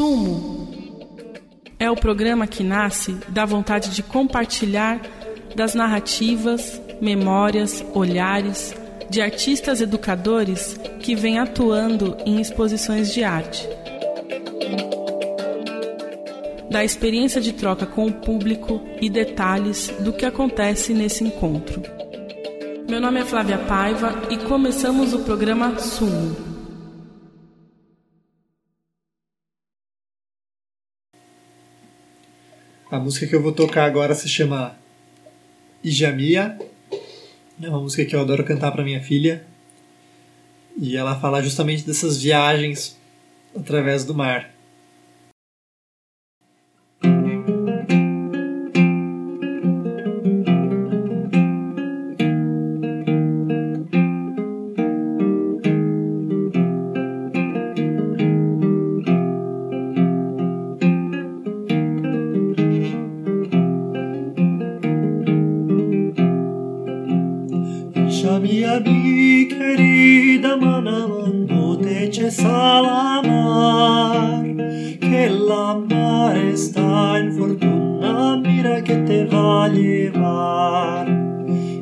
Sumo é o programa que nasce da vontade de compartilhar das narrativas, memórias, olhares de artistas educadores que vêm atuando em exposições de arte. Da experiência de troca com o público e detalhes do que acontece nesse encontro. Meu nome é Flávia Paiva e começamos o programa Sumo. A música que eu vou tocar agora se chama Ijamia. É uma música que eu adoro cantar para minha filha. E ela fala justamente dessas viagens através do mar.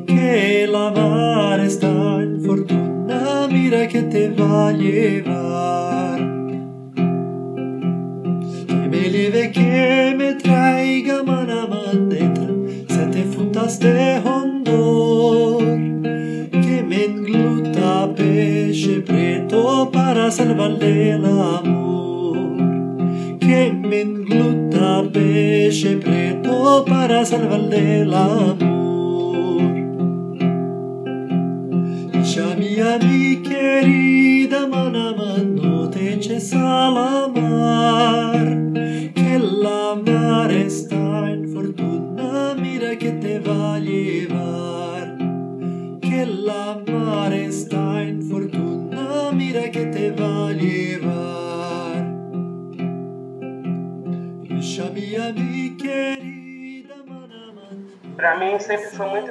que la mar es tan fortuna, mira que te va a llevar. Que me lleve, que me traiga manamandetra, se te funtas de este hondor, que me engluta peche preto para salvarle el amor. Que me vorbește preto para salvar la.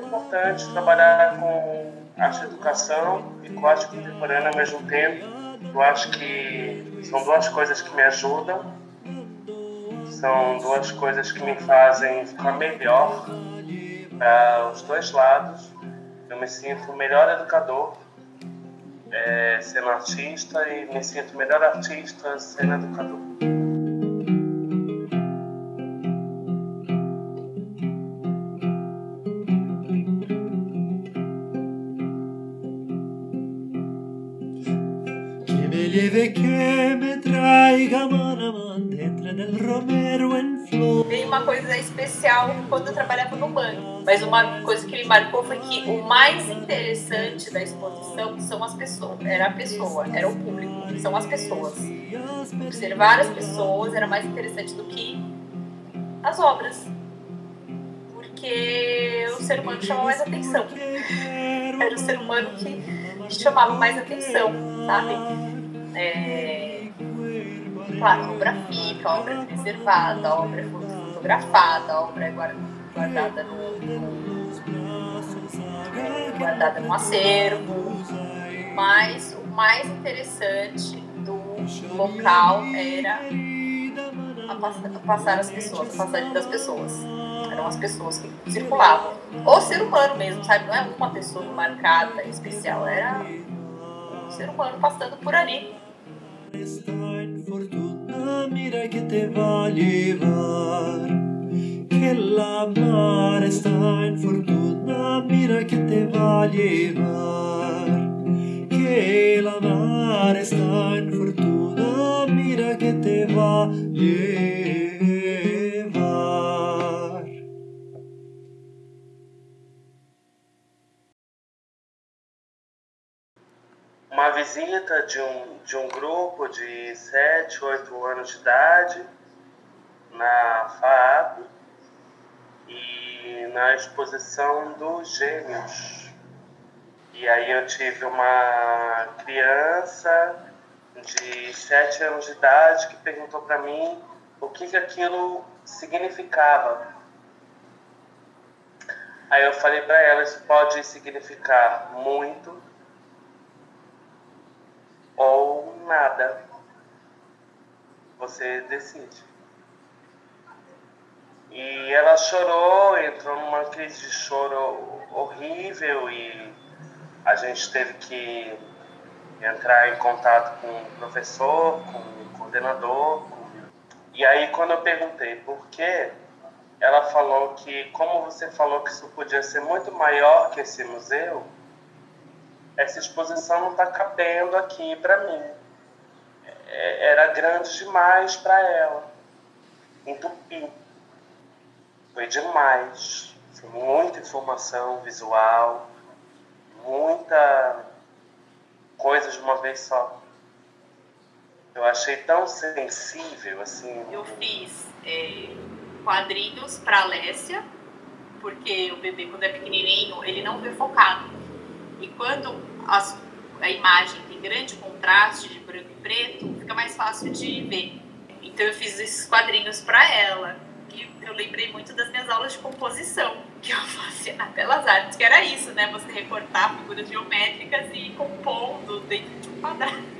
Importante trabalhar com arte educação e com arte contemporânea ao mesmo tempo. Eu acho que são duas coisas que me ajudam, são duas coisas que me fazem ficar melhor para os dois lados. Eu me sinto melhor educador é, sendo artista e me sinto melhor artista sendo educador. Tem uma coisa especial quando eu trabalhava no banco, mas uma coisa que me marcou foi que o mais interessante da exposição são as pessoas, era a pessoa, era o público, são as pessoas. Observar as pessoas era mais interessante do que as obras, porque o ser humano chama mais atenção. Era o ser humano que chamava mais atenção, sabe? É, claro, a obra fica, a obra é preservada, a obra é fotografada, a obra é guardada no, guardada no acervo, mas o mais interessante do local era a passar as pessoas, a passagem das pessoas. Eram as pessoas que circulavam. O ser humano mesmo, sabe? Não é uma pessoa marcada, especial, era o ser humano passando por ali. Fortuna, mira que te va a llevar. Que la mar está en fortuna, mira que te va a llevar. Que la mar está en fortuna, mira que te va a llevar. Uma visita de um de um grupo de 7, 8 anos de idade na FAAP e na exposição dos gêmeos. E aí eu tive uma criança de 7 anos de idade que perguntou para mim o que, que aquilo significava. Aí eu falei para ela, isso pode significar muito ou nada. você decide. E ela chorou, entrou numa crise de choro horrível e a gente teve que entrar em contato com o professor, com o coordenador. E aí quando eu perguntei por quê, ela falou que como você falou que isso podia ser muito maior que esse museu, essa exposição não está cabendo aqui para mim. É, era grande demais para ela. Entupiu. Foi demais. Foi muita informação visual, muita coisa de uma vez só. Eu achei tão sensível, assim. Eu fiz é, quadrinhos para Alessia, porque o bebê, quando é pequenininho, ele não vê focado. E quando as, a imagem tem grande contraste de branco e preto, fica mais fácil de ver. Então eu fiz esses quadrinhos para ela eu lembrei muito das minhas aulas de composição que eu fazia na Belas Artes, que era isso, né? Você recortar figuras geométricas e ir compondo dentro de um quadrado.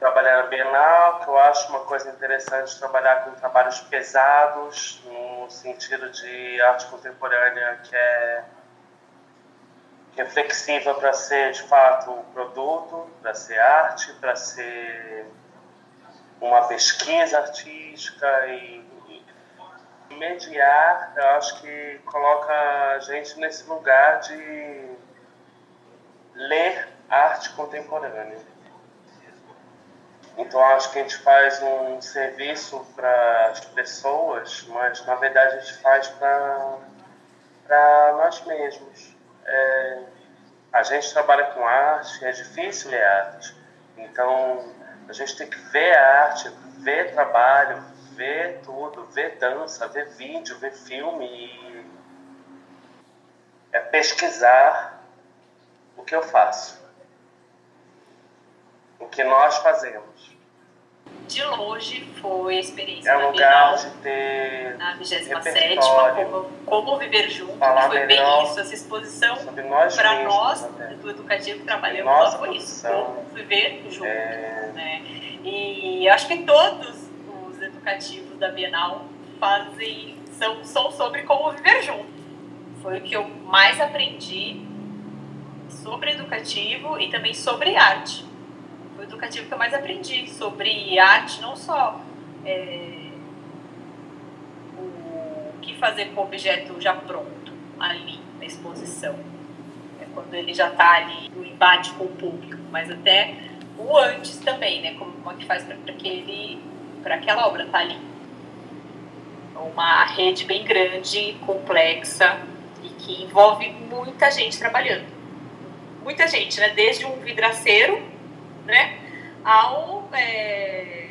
Trabalhar na Bienal, que eu acho uma coisa interessante trabalhar com trabalhos pesados, no sentido de arte contemporânea que é, que é para ser de fato um produto, para ser arte, para ser uma pesquisa artística e, e mediar, eu acho que coloca a gente nesse lugar de ler arte contemporânea. Então acho que a gente faz um serviço para as pessoas, mas na verdade a gente faz para nós mesmos. É, a gente trabalha com arte, é difícil ler arte. Então a gente tem que ver arte, ver trabalho, ver tudo, ver dança, ver vídeo, ver filme e é pesquisar o que eu faço, o que nós fazemos de longe foi a experiência é um lugar de ter na 27 como, como Viver Junto, que foi bem isso, essa exposição para nós do educativo que trabalhamos só por isso, como viver junto. É... Né? E acho que todos os educativos da Bienal fazem, são, são sobre como viver junto. Foi o que eu mais aprendi sobre educativo e também sobre arte educativo que eu mais aprendi sobre arte, não só é, o que fazer com o objeto já pronto ali na exposição, é quando ele já está ali no embate com o público, mas até o antes também, né? Como, é que faz para aquele para aquela obra estar tá ali? Uma rede bem grande, complexa e que envolve muita gente trabalhando. Muita gente, né? Desde um vidraceiro né, ao, é,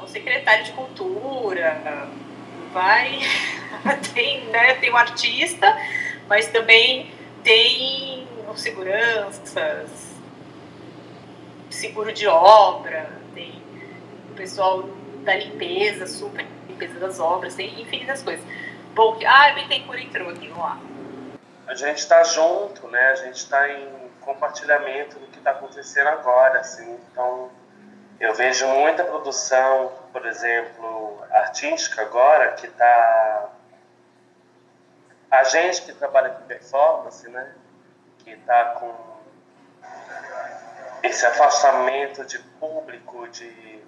ao secretário de cultura, vai tem, né, tem um artista, mas também tem os seguranças, seguro de obra, tem o pessoal da limpeza, super limpeza das obras, tem infinitas coisas. Bom, ah, Bittencourt entrou aqui, vamos lá. A gente está junto, né? A gente está em compartilhamento do que está acontecendo agora, assim. Então, eu vejo muita produção, por exemplo, artística agora, que está... A gente que trabalha com performance, né? Que está com esse afastamento de público, de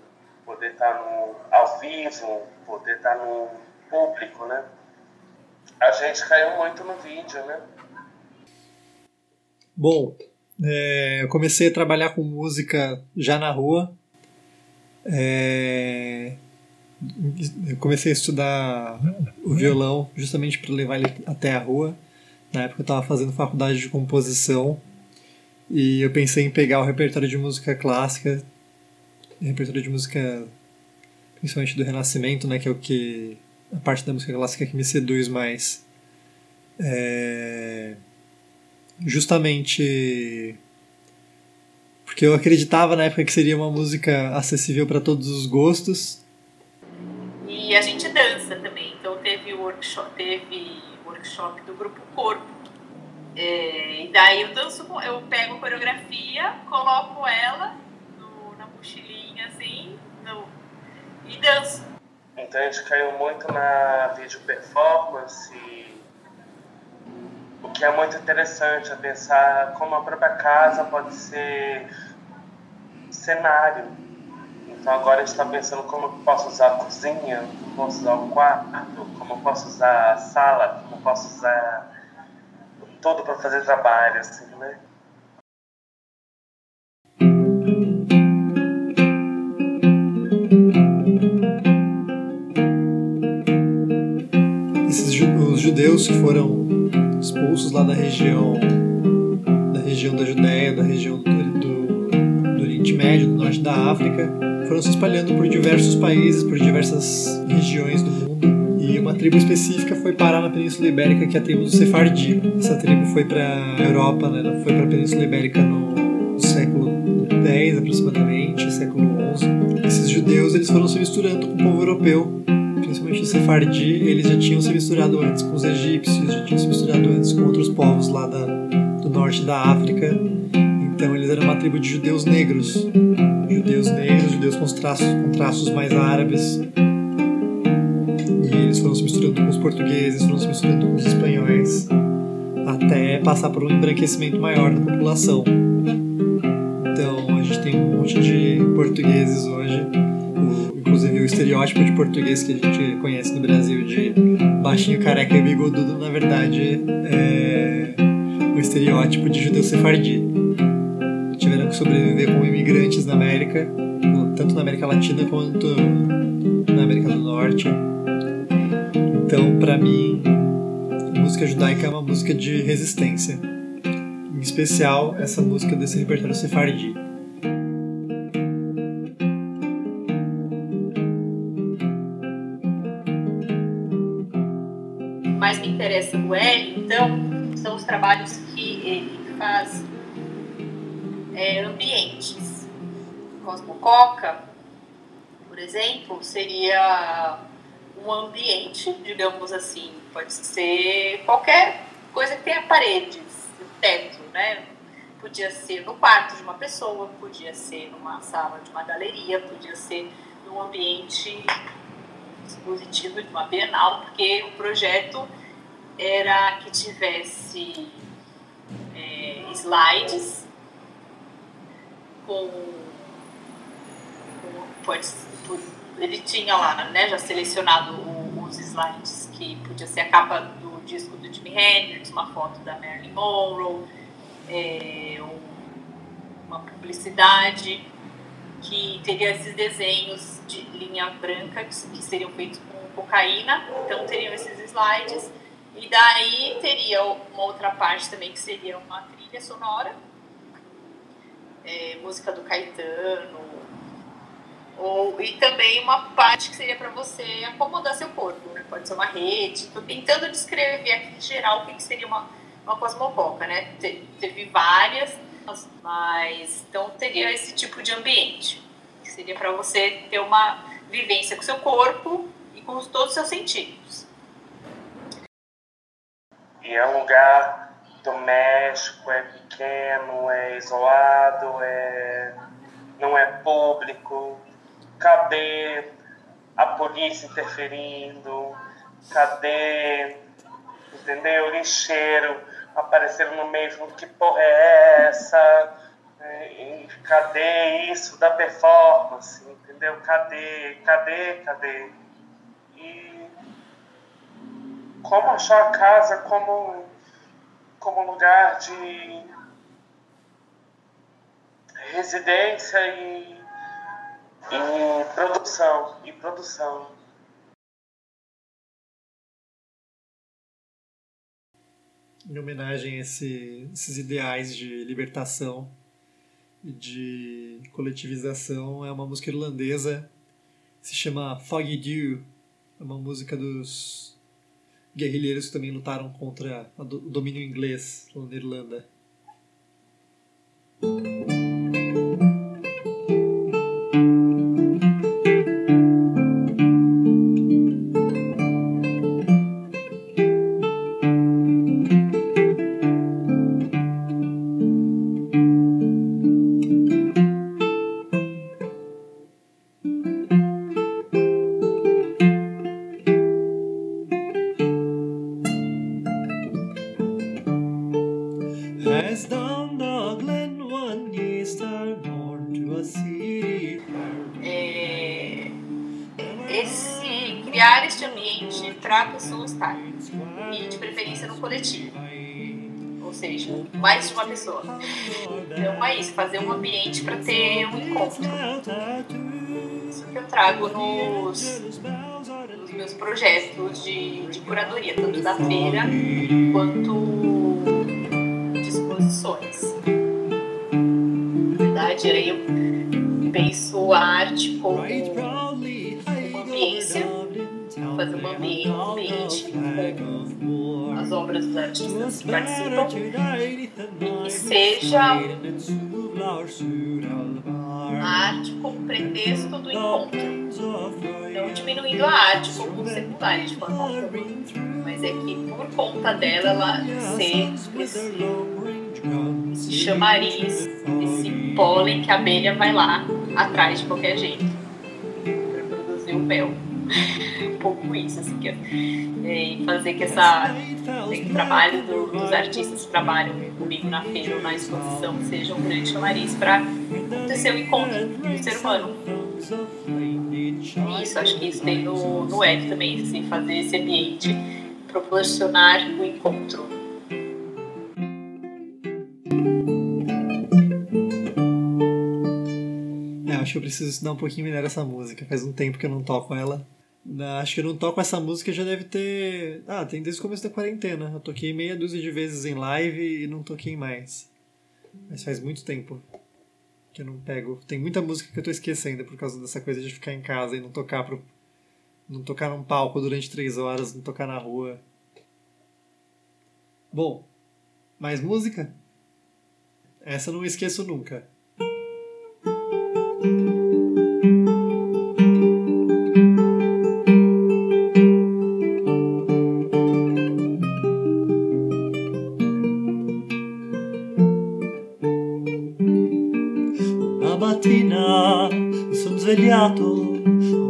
poder estar tá no, ao vivo, poder estar tá no público, né? A gente caiu muito no vídeo, né? Bom, é, eu comecei a trabalhar com música já na rua. É, eu comecei a estudar o violão justamente para levar ele até a rua. Na época eu estava fazendo faculdade de composição e eu pensei em pegar o repertório de música clássica, repertório de música principalmente do Renascimento, né, que é o que a parte da música clássica que me seduz mais. É, justamente porque eu acreditava na época que seria uma música acessível para todos os gostos. E a gente dança também, então teve workshop, teve workshop do grupo Corpo. É, e daí eu danço, eu pego a coreografia, coloco ela no, mochilinha assim no, e danço. Então a gente caiu muito na vídeo performance, que é muito interessante é pensar como a própria casa pode ser cenário. Então agora a está pensando como eu posso usar a cozinha, como posso usar o quarto, como posso usar a sala, como posso usar tudo para fazer trabalho, assim, né? Esses os judeus que foram expulsos lá da região da região da Judéia, da região do, do, do Oriente Médio, do norte da África, foram se espalhando por diversos países, por diversas regiões do mundo. E uma tribo específica foi parar na Península Ibérica, que é a tribo do Sefardi. Essa tribo foi para Europa, né? Ela foi para a Península Ibérica no século X aproximadamente, século XI. Esses judeus eles foram se misturando com o povo europeu principalmente o Sefardi, eles já tinham se misturado antes com os egípcios, já tinham se misturado antes com outros povos lá da, do norte da África. Então eles eram uma tribo de judeus negros. Judeus negros, judeus com traços, com traços mais árabes. E eles foram se misturando com os portugueses, foram se misturando com os espanhóis, até passar por um embranquecimento maior da população. Então a gente tem um monte de portugueses hoje estereótipo de português que a gente conhece no Brasil de baixinho, careca e bigodudo, na verdade é o estereótipo de judeu sefardi. Tiveram que sobreviver como imigrantes na América, tanto na América Latina quanto na América do Norte. Então, para mim, a música judaica é uma música de resistência. Em especial, essa música desse repertório sefardi. Trabalhos que ele faz é, ambientes. Cosmococa, por exemplo, seria um ambiente, digamos assim, pode ser qualquer coisa que tenha paredes, teto, né? Podia ser no quarto de uma pessoa, podia ser numa sala de uma galeria, podia ser num ambiente expositivo de uma bienal, porque o projeto era que tivesse é, slides com, com pode, ele tinha lá, né, já selecionado o, os slides que podia ser a capa do disco do Jimi Hendrix, uma foto da Marilyn Monroe, é, uma publicidade que teria esses desenhos de linha branca que, que seriam feitos com cocaína, então teriam esses slides e daí teria uma outra parte também que seria uma trilha sonora, é, música do Caetano, ou, e também uma parte que seria para você acomodar seu corpo, né? pode ser uma rede. Estou tentando descrever aqui em geral o que, que seria uma, uma cosmococa, né? Te, teve várias, mas então teria esse tipo de ambiente, que seria para você ter uma vivência com seu corpo e com todos os seus sentidos. E é um lugar doméstico, é pequeno, é isolado, é... não é público. Cadê a polícia interferindo? Cadê, entendeu? Lixeiro aparecendo no meio, que porra é essa? E cadê isso da performance? Entendeu? Cadê? Cadê? Cadê? Como achar a casa como, como lugar de residência e, e produção e produção. Em homenagem a esse, esses ideais de libertação e de coletivização, é uma música irlandesa, se chama Foggy Dew, é uma música dos guerrilheiros que também lutaram contra o domínio inglês na Irlanda. Coletivo. Ou seja, mais de uma pessoa. Então é isso, fazer um ambiente para ter um encontro. Isso que eu trago nos, nos meus projetos de, de curadoria, tanto da feira quanto disposições. Na verdade, aí eu penso a arte como uma ambiência, fazer um ambiente, um ambiente com as obras dos artistas que participam. e seja a arte como pretexto do encontro. Não diminuindo a arte como secundária de forma alguma, mas é que por conta dela ela ser esse, esse chamariz, esse pólen que a abelha vai lá atrás de qualquer jeito. Para produzir o mel. um pouco isso, assim, que, é, fazer que essa o trabalho do, dos artistas que trabalham comigo na feira ou na exposição seja um grande chamariz para acontecer o encontro do ser humano. Isso, acho que isso tem no, no web também, assim, fazer esse ambiente proporcionar o encontro. É, acho que eu preciso estudar um pouquinho melhor essa música. Faz um tempo que eu não toco ela. Acho que eu não toco essa música já deve ter. Ah, tem desde o começo da quarentena. Eu toquei meia dúzia de vezes em live e não toquei mais. Mas faz muito tempo que eu não pego. Tem muita música que eu tô esquecendo por causa dessa coisa de ficar em casa e não tocar pro. Não tocar num palco durante três horas, não tocar na rua. Bom, mais música? Essa eu não esqueço nunca. Svegliato.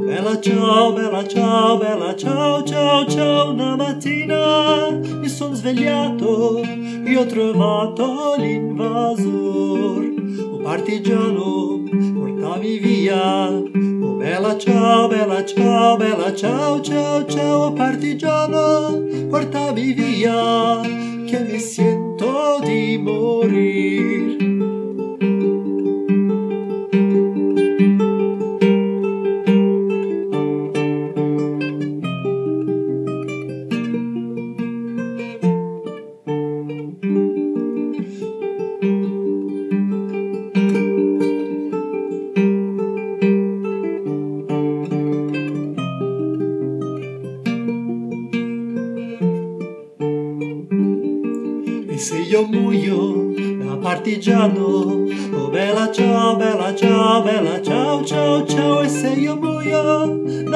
Bella ciao, bella ciao, bella ciao, ciao, ciao. Una mattina mi sono svegliato e ho trovato l'invasor. Un partigiano, portami via. Oh, bella ciao, bella ciao, bella ciao, ciao, ciao. Partigiano, portami via. Che mi sento di morir.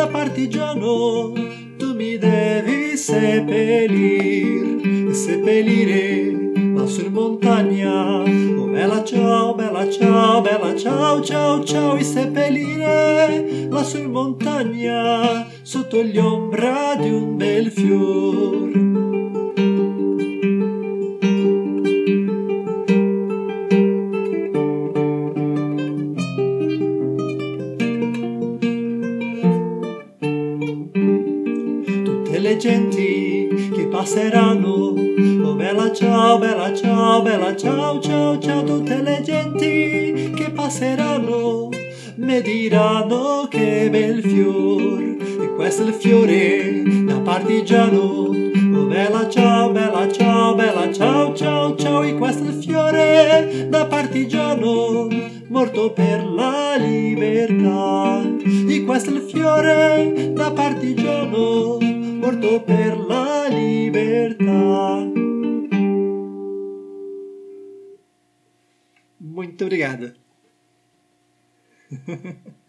da partigiano tu mi devi sepelir, sepeliré lá sur montanha. Oh, bella ciao bella ciao bella ciao ciao tchau, e seppellire lá sur montanha, sotto gli ombra di un bel fior. Bella ciao, ciao, ciao, tutte le genti che passeranno mi diranno che bel fior. E questo è il fiore da partigiano. Oh bella ciao, bella ciao, bella ciao, ciao, ciao, e questo è il fiore da partigiano morto per la libertà. E questo è il fiore da partigiano, morto per la libertà. Muito obrigado.